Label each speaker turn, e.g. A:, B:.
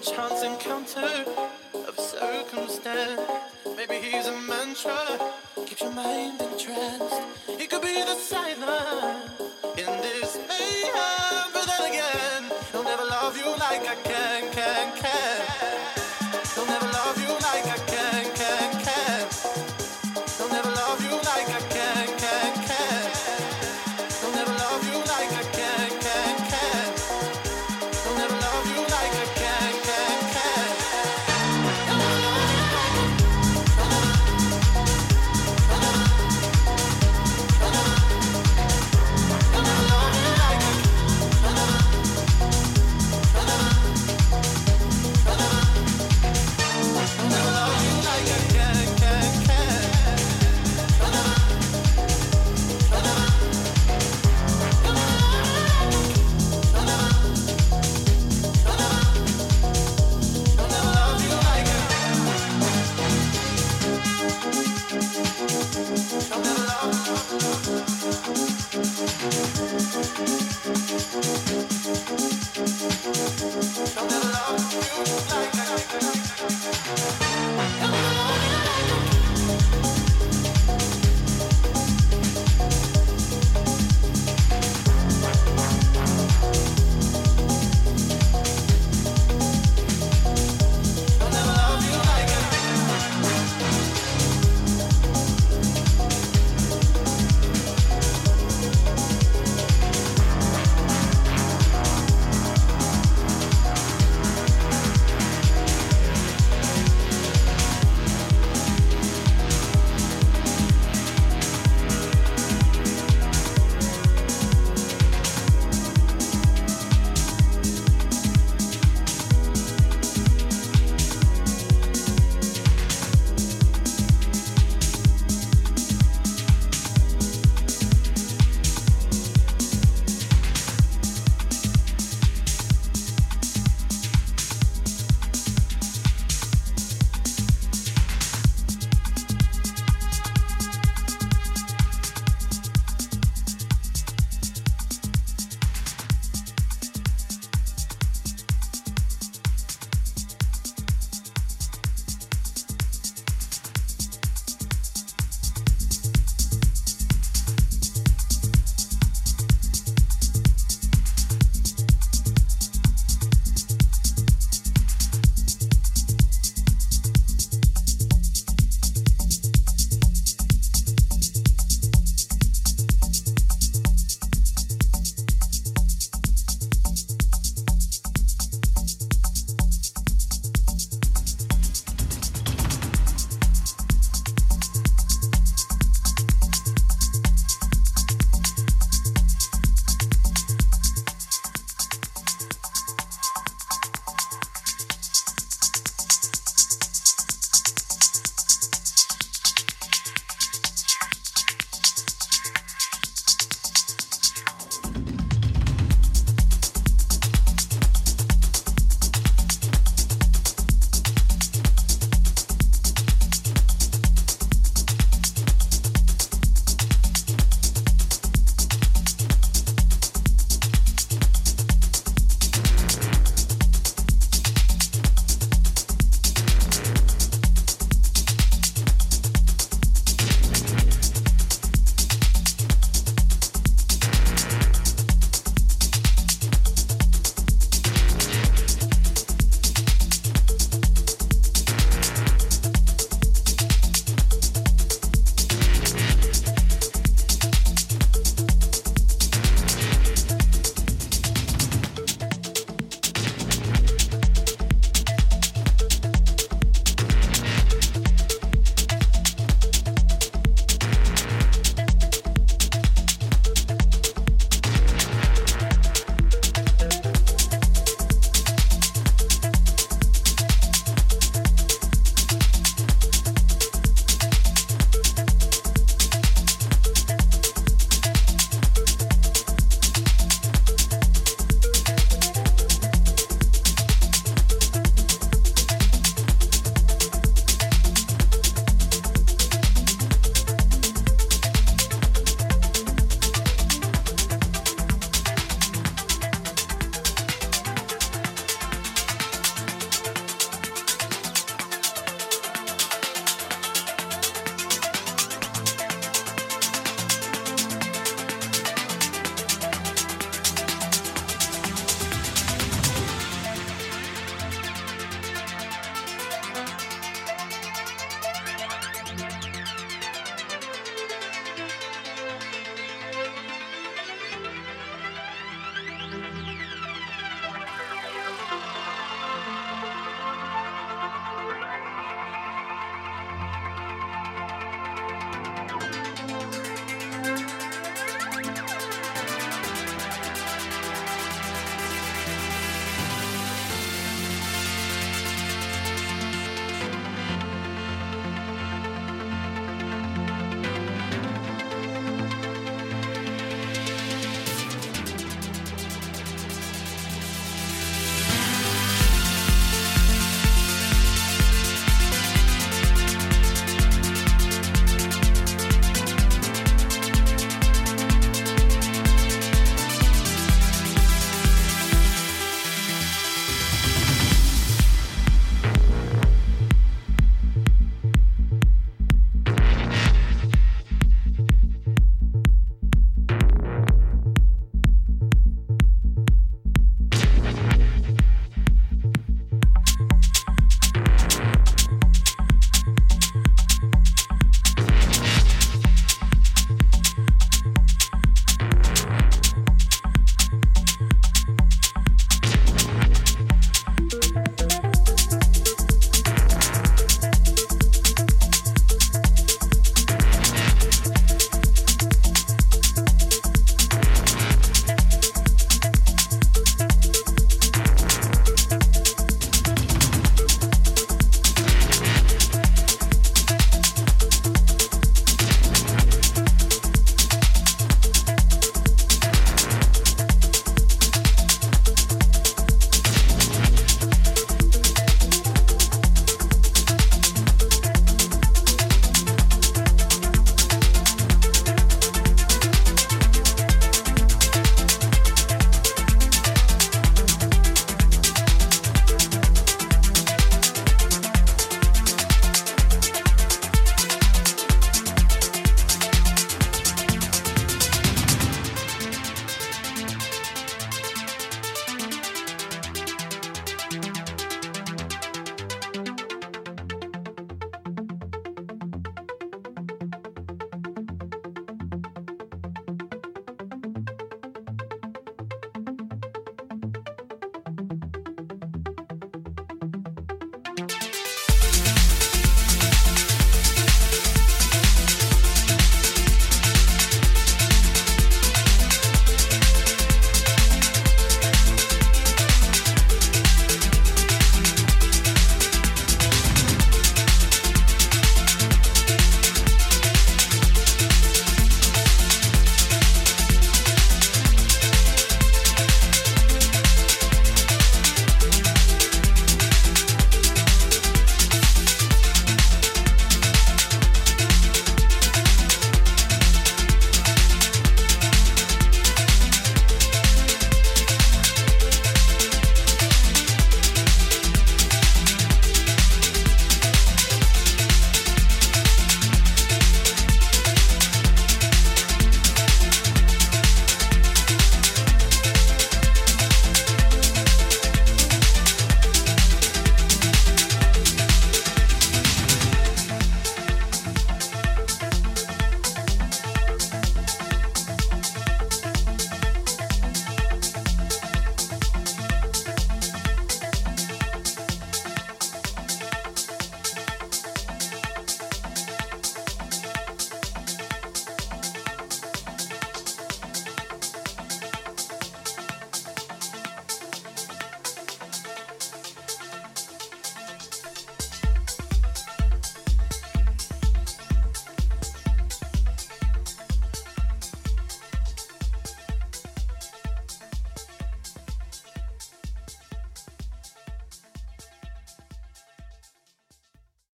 A: chance encounter of circumstance. Maybe he's a mantra, keeps your mind entranced. He could be the silence in this mayhem, but then again, he'll never love you like I can, can, can. He'll never love you like I can, can.